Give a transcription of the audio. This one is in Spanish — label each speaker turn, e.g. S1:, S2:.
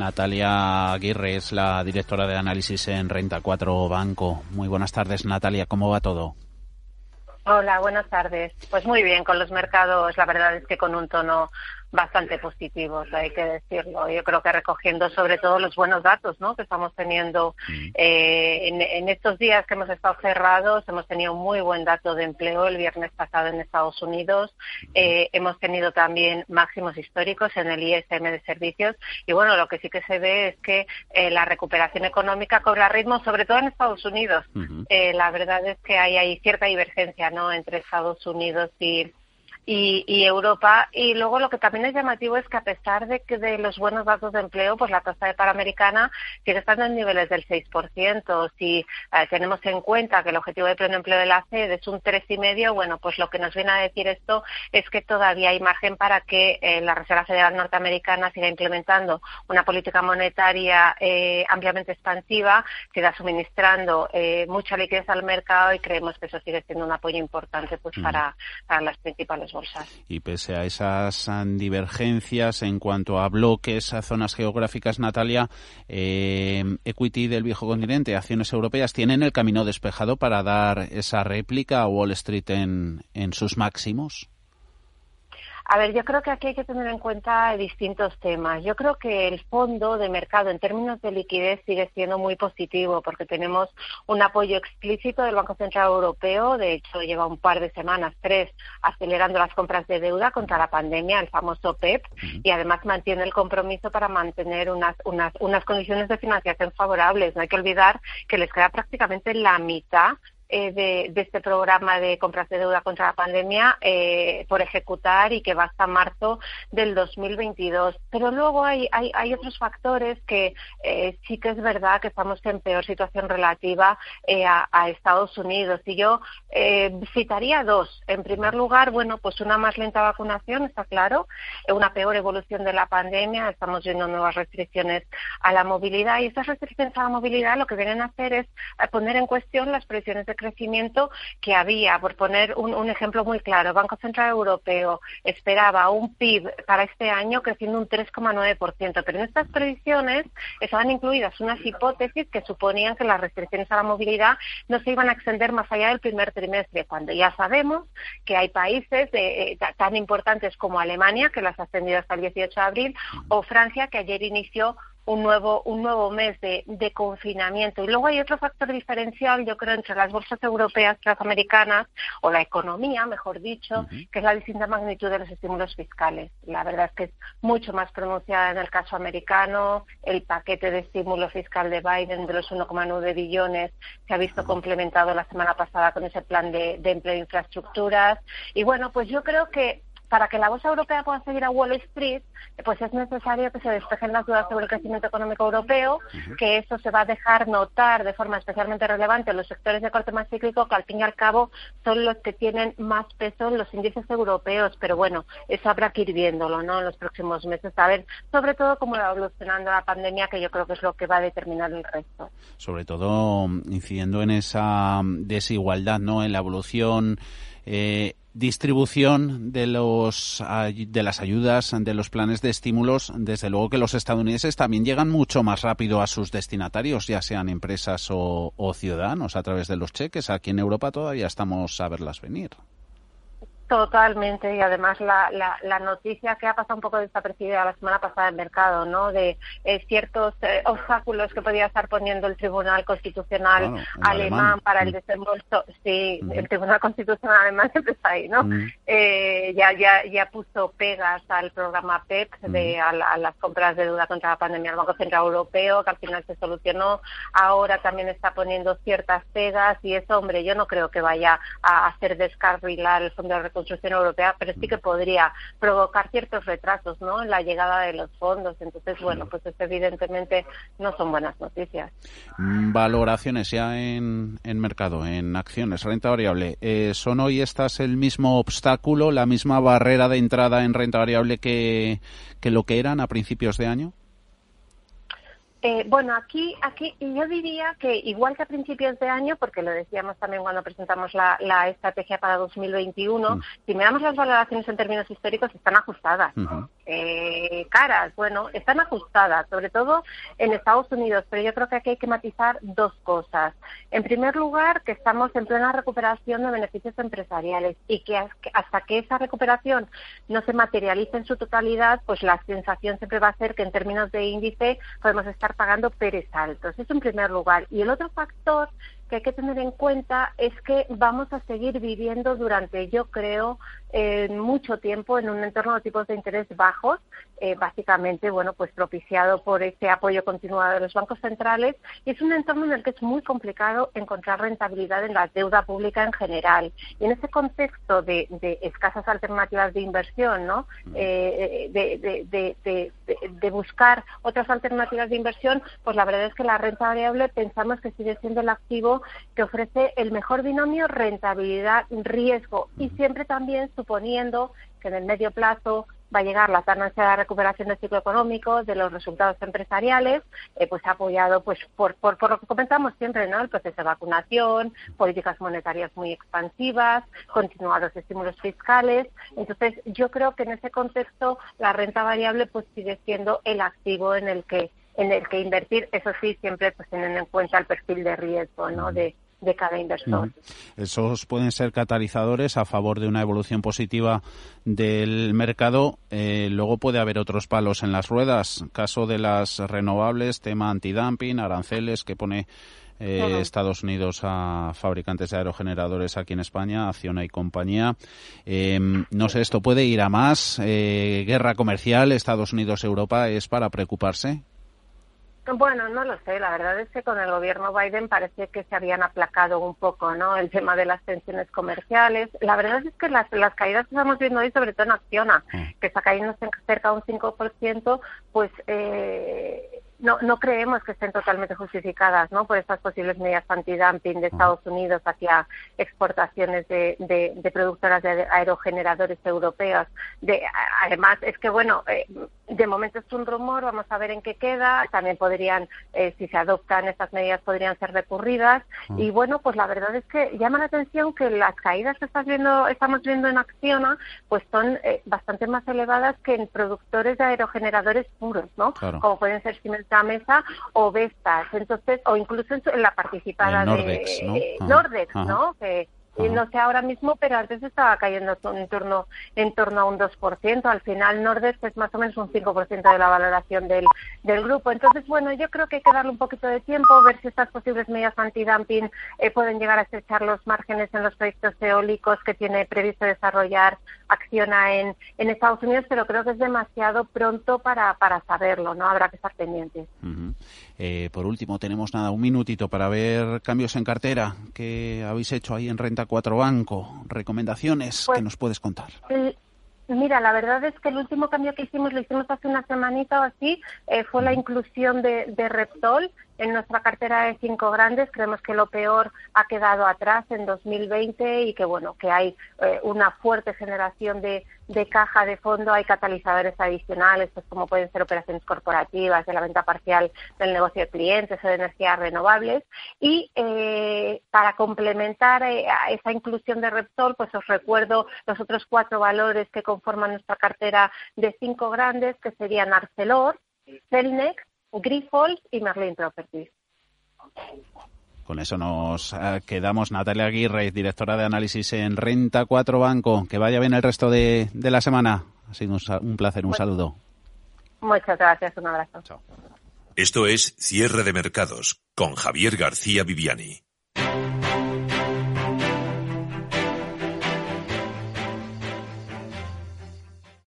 S1: Natalia Aguirre es la directora de análisis en Renta 4 Banco. Muy buenas tardes, Natalia. ¿Cómo va todo?
S2: Hola, buenas tardes. Pues muy bien, con los mercados la verdad es que con un tono bastante positivos, hay que decirlo. Yo creo que recogiendo sobre todo los buenos datos ¿no? que estamos teniendo mm. eh, en, estos días que hemos estado cerrados, hemos tenido muy buen dato de empleo el viernes pasado en Estados Unidos, eh, hemos tenido también máximos históricos en el ISM de servicios y bueno, lo que sí que se ve es que eh, la recuperación económica cobra ritmo, sobre todo en Estados Unidos. la verdad es que hay, hay cierta divergencia ¿no? entre Estados Unidos y y, Europa. Y luego lo que también es llamativo es que a pesar de que de los buenos datos de empleo, pues la tasa de panamericana sigue estando en niveles del 6%. Si eh, tenemos en cuenta que el objetivo de pleno empleo de la FED es un 3,5, bueno, pues lo que nos viene a decir esto es que todavía hay margen para que eh, la Reserva Federal norteamericana siga implementando una política monetaria eh, ampliamente expansiva, siga suministrando mucha liquidez al mercado y creemos que eso sigue siendo un apoyo importante pues mm. para, para las principales
S1: y pese a esas divergencias en cuanto a bloques, a zonas geográficas, Natalia, eh, Equity del viejo continente, acciones europeas, ¿tienen el camino despejado para dar esa réplica a Wall Street en sus máximos?
S2: A ver, yo creo que aquí hay que tener en cuenta distintos temas. Yo creo que el fondo de mercado en términos de liquidez sigue siendo muy positivo porque tenemos un apoyo explícito del Banco Central Europeo. De hecho, lleva un par de semanas, tres, acelerando las compras de deuda contra la pandemia, el famoso PEP, e y además mantiene el compromiso para mantener unas, unas, unas condiciones de financiación favorables. No hay que olvidar que les queda prácticamente la mitad eh, de, este programa de compras de deuda contra la pandemia eh, por ejecutar y que va hasta marzo del 2022. Pero luego hay, hay, hay otros factores que eh, sí que es verdad que estamos en peor situación relativa a, a, Estados Unidos. Y yo citaría dos. En primer lugar, bueno, pues una más lenta vacunación, está claro, una peor evolución de la pandemia, estamos viendo nuevas restricciones a la movilidad y estas restricciones a la movilidad lo que vienen a hacer es poner en cuestión las previsiones de crecimiento que había. Por poner un, ejemplo muy claro, Banco Central Europeo esperaba un PIB para este año creciendo un 3,9%, pero en estas previsiones estaban incluidas unas hipótesis que suponían que las restricciones a la movilidad no se iban a extender más allá del primer trimestre, cuando ya sabemos que hay países eh, tan importantes como Alemania, que las ha extendido hasta el 18 de abril, o Francia, que ayer inició un nuevo, un nuevo mes de, de, confinamiento. Y luego hay otro factor diferencial, yo creo, entre las bolsas europeas y las americanas, o la economía, mejor dicho, que es la distinta magnitud de los estímulos fiscales. La verdad es que es mucho más pronunciada en el caso americano. El paquete de estímulo fiscal de Biden de los 1,9 billones se ha visto complementado la semana pasada con ese plan de, de empleo de infraestructuras. Y bueno, pues yo creo que para que la bolsa europea pueda seguir a Wall Street, pues es necesario que se despejen las dudas sobre el crecimiento económico europeo, que eso se va a dejar notar de forma especialmente relevante en los sectores de corte más cíclico, que al fin y al cabo son los que tienen más peso en los índices europeos. Pero bueno, eso habrá que ir viéndolo ¿no? en los próximos meses, a ver sobre todo cómo va evolucionando la pandemia, que yo creo que es lo que va a determinar el resto.
S1: Sobre todo incidiendo en esa desigualdad, ¿no? en la evolución. Eh, distribución de los de las ayudas de los planes de estímulos desde luego que los estadounidenses también llegan mucho más rápido a sus destinatarios ya sean empresas o, o ciudadanos a través de los cheques. Aquí en Europa todavía estamos a verlas venir
S2: Totalmente, y además la, la, noticia que ha pasado un poco desapercibida la semana pasada en mercado, ¿no? De eh, ciertos eh, obstáculos que podía estar poniendo el Tribunal Constitucional alemán, para el desembolso. Sí, el Tribunal Constitucional alemán siempre está ahí, ¿no? eh, ya, ya, ya puso pegas al programa PEP, de, a, las compras de deuda contra la pandemia del Banco Central Europeo, que al final se solucionó. Ahora también está poniendo ciertas pegas y eso, hombre, yo no creo que vaya a hacer descarrilar el Fondo de Recursos construcción europea, pero sí que podría provocar ciertos retrasos ¿no? en la llegada de los fondos. Entonces, bueno, pues evidentemente no son buenas noticias.
S1: Mm, valoraciones ya en, en mercado, en acciones, renta variable. Eh, ¿Son hoy estas el mismo obstáculo, la misma barrera de entrada en renta variable que, que lo que eran a principios de año?
S2: Eh, bueno, aquí, aquí yo diría que igual que a principios de año, porque lo decíamos también cuando presentamos la, estrategia para 2021, mm. si miramos las valoraciones en términos históricos están ajustadas. Eh, caras. Bueno, están ajustadas, sobre todo en Estados Unidos, pero yo creo que aquí hay que matizar dos cosas. En primer lugar, que estamos en plena recuperación de beneficios empresariales y que hasta que esa recuperación no se materialice en su totalidad, pues la sensación siempre va a ser que en términos de índice podemos estar pagando peres altos. Eso en primer lugar. Y el otro factor que hay que tener en cuenta es que vamos a seguir viviendo durante, yo creo, eh, mucho tiempo en un entorno de tipos de interés bajos, eh, básicamente, bueno, pues propiciado por ese apoyo continuado de los bancos centrales y es un entorno en el que es muy complicado encontrar rentabilidad en la deuda pública en general. Y en ese contexto de, escasas alternativas de inversión, ¿no? Eh, de, de, buscar otras alternativas de inversión, pues la verdad es que la renta variable pensamos que sigue siendo el activo que ofrece el mejor binomio rentabilidad-riesgo y siempre también suponiendo que en el medio plazo va a llegar la tan ansiada recuperación del ciclo económico, de los resultados empresariales, eh, pues apoyado pues por, por, por, lo que comentamos siempre, ¿no? El proceso de vacunación, políticas monetarias muy expansivas, continuados estímulos fiscales. Entonces, yo creo que en ese contexto la renta variable pues sigue siendo el activo en el que en el que invertir, eso sí, siempre pues teniendo en cuenta el perfil de riesgo, ¿no? De, de cada inversor.
S1: Esos pueden ser catalizadores a favor de una evolución positiva del mercado. Eh, luego puede haber otros palos en las ruedas. Caso de las renovables, tema antidumping, aranceles que pone eh, Estados Unidos a fabricantes de aerogeneradores aquí en España, Acciona y compañía. Em, no sé, esto puede ir a más. Eh, guerra comercial, Estados Unidos-Europa, ¿es para preocuparse?
S2: Bueno, no lo sé. La verdad es que con el gobierno Biden parece que se habían aplacado un poco, ¿no? El tema de las tensiones comerciales. La verdad es que las, las caídas que estamos viendo hoy, sobre todo en Acciona, mm. que está cayendo cerca de un 5%, pues eh, no, no creemos que estén totalmente justificadas ¿no? por estas posibles medidas antidumping de Estados Unidos hacia exportaciones de, de, productoras de aerogeneradores europeos. De, además, es que, bueno, eh, de momento es un rumor, vamos a ver en qué queda. También podrían, eh, si se adoptan estas medidas, podrían ser recurridas. Y bueno, pues la verdad es que llama la atención que las caídas que estás viendo, estamos viendo en Acciona, pues son eh, bastante más elevadas que en productores de aerogeneradores puros, ¿no? Como pueden ser Siemens mesa o Vestas, entonces, o incluso en, la participada
S1: Nordex,
S2: de Nordex, ¿no? Que, no sé ahora mismo, pero antes estaba cayendo en torno, en torno a un 2%. Al final, Nordex es más o menos un 5% de la valoración del, del grupo. Entonces, bueno, yo creo que hay que darle un poquito de tiempo, ver si estas posibles medidas antidumping eh, pueden llegar a estrechar los márgenes en los proyectos eólicos que tiene previsto desarrollar Acciona en, en Estados Unidos, pero creo que es demasiado pronto para, para saberlo, ¿no? Habrá que estar pendientes.
S1: Eh, por último, tenemos nada, un minutito para ver cambios en cartera que habéis hecho ahí en Renta 4 Banco. Recomendaciones que pues, nos puedes contar.
S2: Mira, la verdad es que el último cambio que hicimos, lo hicimos hace una semanita o así, eh, fue la inclusión de, de Repsol en nuestra cartera de cinco grandes creemos que lo peor ha quedado atrás en 2020 y que bueno que hay eh, una fuerte generación de, caja de fondo, hay catalizadores adicionales, pues como pueden ser operaciones corporativas, de la venta parcial del negocio de clientes o de energías renovables. Y eh, para complementar eh, esa inclusión de Repsol, pues os recuerdo los otros cuatro valores que conforman nuestra cartera de cinco grandes, que serían Arcelor, Celnex, Grifols y Merlin Properties.
S1: Con eso nos eh, quedamos. Natalia Aguirre, directora de análisis en Renta 4 Banco. Que vaya bien el resto de, la semana. Ha sido un, placer, un saludo.
S2: Muchas gracias, un abrazo.
S3: Esto es Cierre de Mercados con Javier García Viviani.